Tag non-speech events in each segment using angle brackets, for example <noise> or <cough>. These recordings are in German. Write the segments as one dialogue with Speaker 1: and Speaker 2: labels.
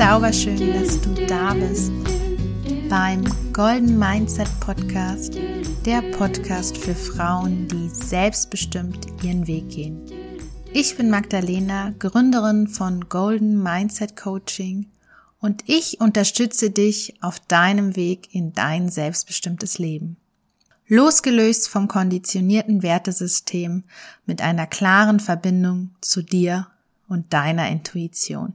Speaker 1: Zauberschön, dass du da bist beim Golden Mindset Podcast, der Podcast für Frauen, die selbstbestimmt ihren Weg gehen. Ich bin Magdalena, Gründerin von Golden Mindset Coaching und ich unterstütze dich auf deinem Weg in dein selbstbestimmtes Leben. Losgelöst vom konditionierten Wertesystem mit einer klaren Verbindung zu dir und deiner Intuition.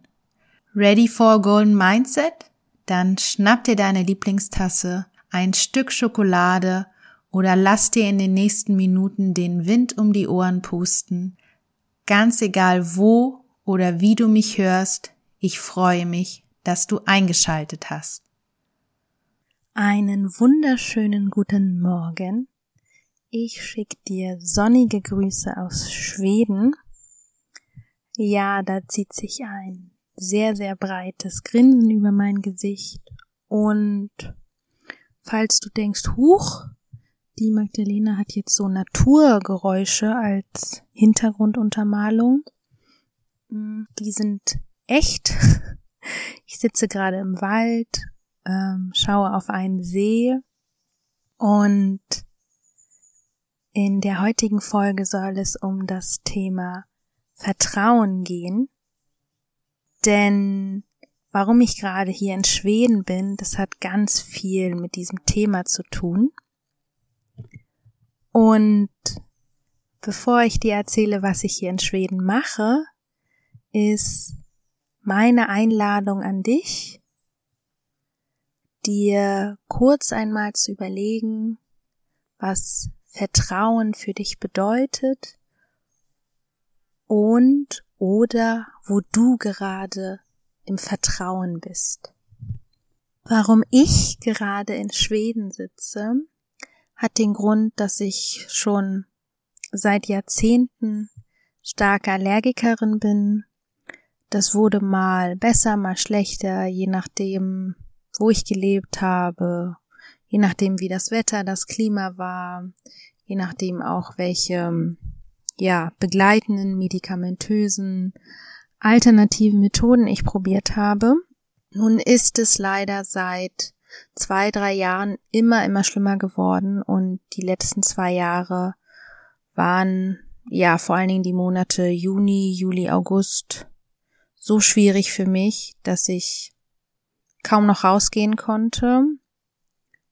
Speaker 1: Ready for Golden Mindset? Dann schnapp dir deine Lieblingstasse, ein Stück Schokolade oder lass dir in den nächsten Minuten den Wind um die Ohren pusten. Ganz egal wo oder wie du mich hörst, ich freue mich, dass du eingeschaltet hast.
Speaker 2: Einen wunderschönen guten Morgen. Ich schicke dir sonnige Grüße aus Schweden. Ja, da zieht sich ein sehr, sehr breites Grinsen über mein Gesicht. Und falls du denkst, huch, die Magdalena hat jetzt so Naturgeräusche als Hintergrunduntermalung. Hm, die sind echt. <laughs> Ich sitze gerade im Wald, ähm, schaue auf einen See und in der heutigen Folge soll es um das Thema Vertrauen gehen. Denn warum ich gerade hier in Schweden bin, das hat ganz viel mit diesem Thema zu tun. Und bevor ich dir erzähle, was ich hier in Schweden mache, ist meine Einladung an dich, dir kurz einmal zu überlegen, was Vertrauen für dich bedeutet und oder wo du gerade im Vertrauen bist. Warum ich gerade in Schweden sitze, hat den Grund, dass ich schon seit Jahrzehnten starke Allergikerin bin. Das wurde mal besser, mal schlechter, je nachdem, wo ich gelebt habe, je nachdem, wie das Wetter, das Klima war, je nachdem auch, welche ja, begleitenden, medikamentösen, alternativen Methoden ich probiert habe. Nun ist es leider seit zwei, drei Jahren immer, immer schlimmer geworden und die letzten zwei Jahre waren ja vor allen Dingen die Monate Juni, Juli, August so schwierig für mich, dass ich kaum noch rausgehen konnte.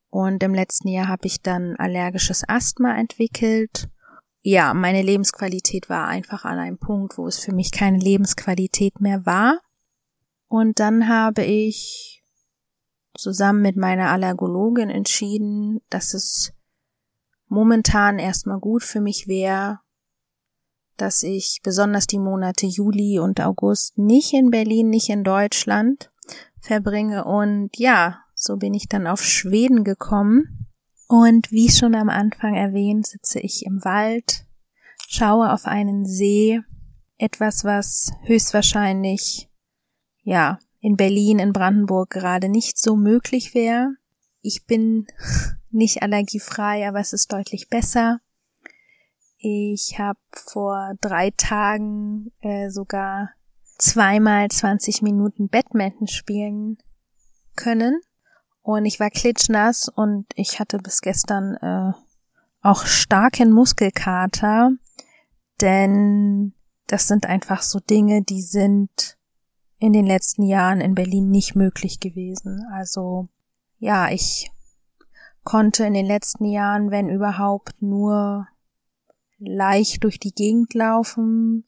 Speaker 2: Und im letzten Jahr habe ich dann allergisches Asthma entwickelt ja, meine Lebensqualität war einfach an einem Punkt, wo es für mich keine Lebensqualität mehr war. Und dann habe ich zusammen mit meiner Allergologin entschieden, dass es momentan erstmal gut für mich wäre, dass ich besonders die Monate Juli und August nicht in Berlin, nicht in Deutschland verbringe. Und ja, so bin ich dann auf Schweden gekommen und wie schon am Anfang erwähnt, sitze ich im Wald, schaue auf einen See, etwas, was höchstwahrscheinlich, ja, in Berlin, in Brandenburg gerade nicht so möglich wäre. Ich bin <laughs> nicht allergiefrei, aber es ist deutlich besser. Ich habe vor drei Tagen äh, sogar zweimal 20 Minuten Badminton spielen können und ich war klitschnass und ich hatte bis gestern äh, auch starken Muskelkater, denn das sind einfach so Dinge, die sind in den letzten Jahren in Berlin nicht möglich gewesen. Also ja, ich konnte in den letzten Jahren, wenn überhaupt, nur leicht durch die Gegend laufen.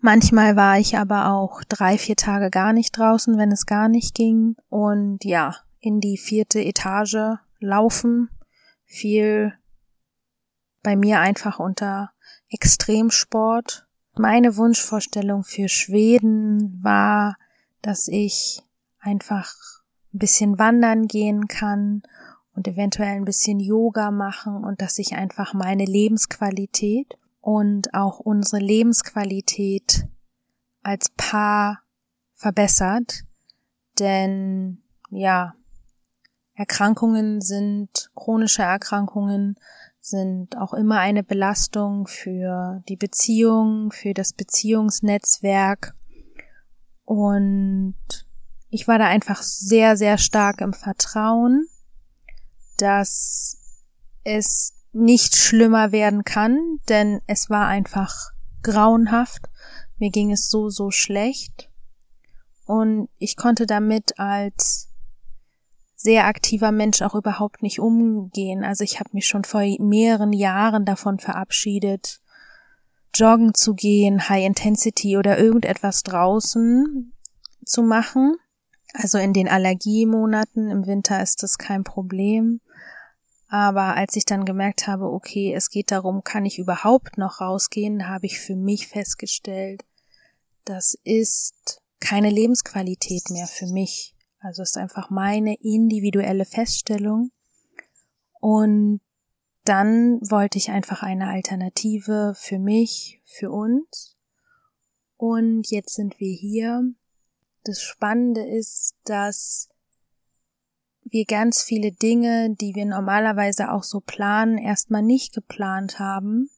Speaker 2: Manchmal war ich aber auch drei, vier Tage gar nicht draußen, wenn es gar nicht ging. Und ja, in die vierte Etage laufen, viel bei mir einfach unter Extremsport. Meine Wunschvorstellung für Schweden war, dass ich einfach ein bisschen wandern gehen kann und eventuell ein bisschen Yoga machen und dass sich einfach meine Lebensqualität und auch unsere Lebensqualität als Paar verbessert. Denn ja, Erkrankungen sind, chronische Erkrankungen sind auch immer eine Belastung für die Beziehung, für das Beziehungsnetzwerk. Und ich war da einfach sehr, sehr stark im Vertrauen, dass es nicht schlimmer werden kann, denn es war einfach grauenhaft. Mir ging es so, so schlecht. Und ich konnte damit als sehr aktiver Mensch auch überhaupt nicht umgehen. Also ich habe mich schon vor mehreren Jahren davon verabschiedet, joggen zu gehen, High Intensity oder irgendetwas draußen zu machen. Also in den Allergiemonaten im Winter ist das kein Problem. Aber als ich dann gemerkt habe, okay, es geht darum, kann ich überhaupt noch rausgehen, habe ich für mich festgestellt, das ist keine Lebensqualität mehr für mich. Also ist einfach meine individuelle Feststellung. Und dann wollte ich einfach eine Alternative für mich, für uns. Und jetzt sind wir hier. Das Spannende ist, dass wir ganz viele Dinge, die wir normalerweise auch so planen, erstmal nicht geplant haben.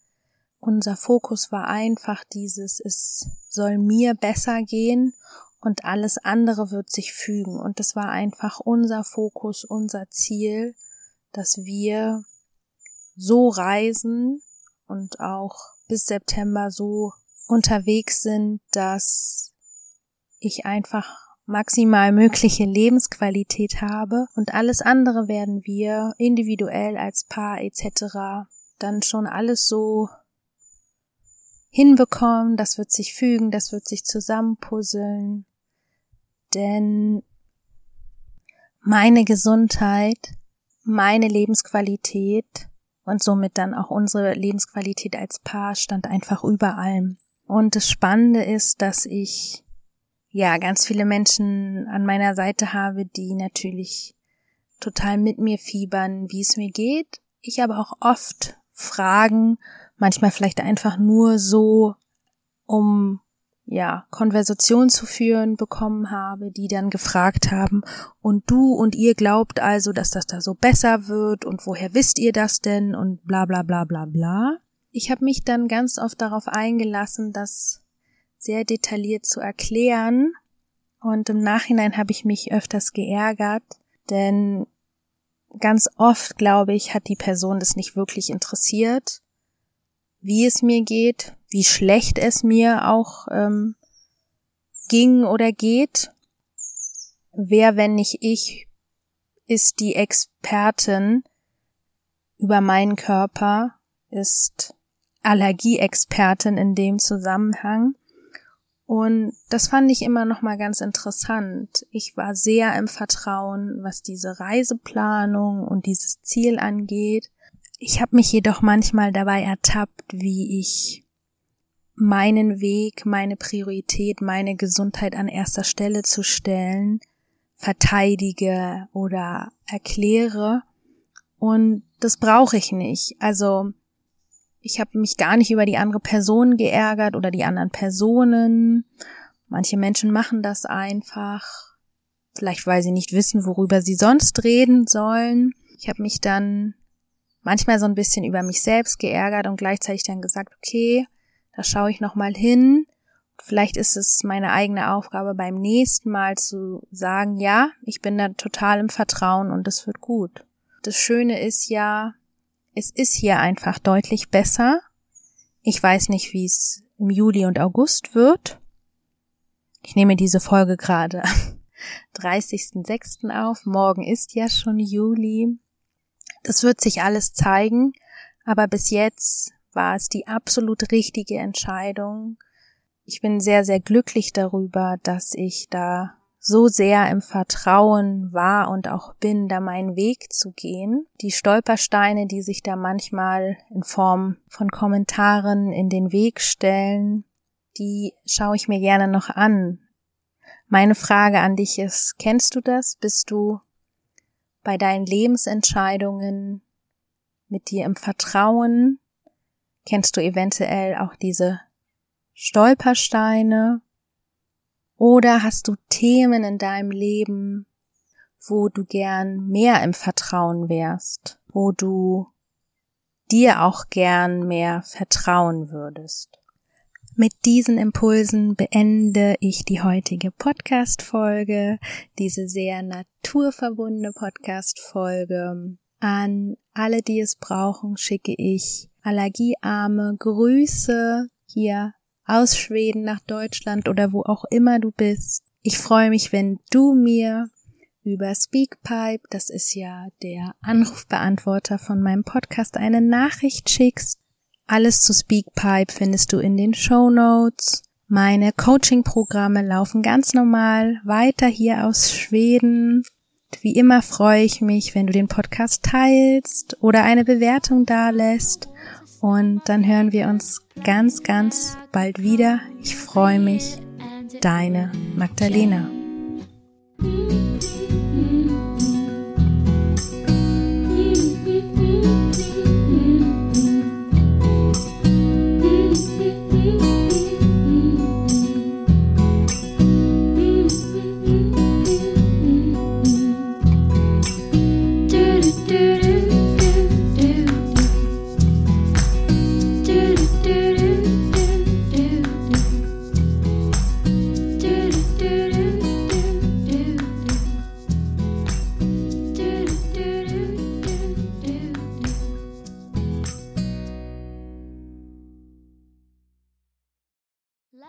Speaker 2: Unser Fokus war einfach dieses, es soll mir besser gehen und alles andere wird sich fügen. Und das war einfach unser Fokus, unser Ziel, dass wir so reisen und auch bis September so unterwegs sind, dass ich einfach maximal mögliche Lebensqualität habe und alles andere werden wir individuell als Paar etc. dann schon alles so hinbekommen, das wird sich fügen, das wird sich zusammenpuzzeln, denn meine Gesundheit, meine Lebensqualität und somit dann auch unsere Lebensqualität als Paar stand einfach über allem. Und das Spannende ist, dass ich ja ganz viele Menschen an meiner Seite habe, die natürlich total mit mir fiebern, wie es mir geht. Ich aber auch oft Fragen, manchmal vielleicht einfach nur so, um ja, Konversation zu führen bekommen habe, die dann gefragt haben, und du und ihr glaubt also, dass das da so besser wird und woher wisst ihr das denn und bla bla bla bla bla. Ich habe mich dann ganz oft darauf eingelassen, das sehr detailliert zu erklären. Und im Nachhinein habe ich mich öfters geärgert, denn ganz oft, glaube ich, hat die Person das nicht wirklich interessiert, wie es mir geht, wie schlecht es mir auch ähm, ging oder geht. Wer, wenn nicht ich, ist die Expertin über meinen Körper, ist Allergieexpertin in dem Zusammenhang. Und das fand ich immer noch mal ganz interessant. Ich war sehr im Vertrauen, was diese Reiseplanung und dieses Ziel angeht. Ich habe mich jedoch manchmal dabei ertappt, wie ich meinen Weg, meine Priorität, meine Gesundheit an erster Stelle zu stellen, verteidige oder erkläre. Und das brauche ich nicht. Also ich habe mich gar nicht über die andere Person geärgert oder die anderen Personen. Manche Menschen machen das einfach, vielleicht weil sie nicht wissen, worüber sie sonst reden sollen. Ich habe mich dann manchmal so ein bisschen über mich selbst geärgert und gleichzeitig dann gesagt, okay, da schaue ich noch mal hin. Vielleicht ist es meine eigene Aufgabe beim nächsten Mal zu sagen, ja, ich bin da total im Vertrauen und es wird gut. Das Schöne ist ja, es ist hier einfach deutlich besser. Ich weiß nicht, wie es im Juli und August wird. Ich nehme diese Folge gerade am <laughs> 30.06. auf. Morgen ist ja schon Juli. Das wird sich alles zeigen, aber bis jetzt war es die absolut richtige Entscheidung. Ich bin sehr, sehr glücklich darüber, dass ich da so sehr im Vertrauen war und auch bin, da meinen Weg zu gehen. Die Stolpersteine, die sich da manchmal in Form von Kommentaren in den Weg stellen, die schaue ich mir gerne noch an. Meine Frage an dich ist, kennst du das? Bist du bei deinen Lebensentscheidungen mit dir im Vertrauen? Kennst du eventuell auch diese Stolpersteine? Oder hast du Themen in deinem Leben, wo du gern mehr im Vertrauen wärst, wo du dir auch gern mehr vertrauen würdest? Mit diesen Impulsen beende ich die heutige Podcast-Folge, diese sehr naturverbundene Podcast-Folge. An alle, die es brauchen, schicke ich allergiearme Grüße hier aus Schweden nach Deutschland oder wo auch immer du bist. Ich freue mich, wenn du mir über Speakpipe, das ist ja der Anrufbeantworter von meinem Podcast, eine Nachricht schickst alles zu Speakpipe findest du in den Show Notes. Meine Coaching-Programme laufen ganz normal weiter hier aus Schweden. Wie immer freue ich mich, wenn du den Podcast teilst oder eine Bewertung dalässt. Und dann hören wir uns ganz, ganz bald wieder. Ich freue mich. Deine Magdalena.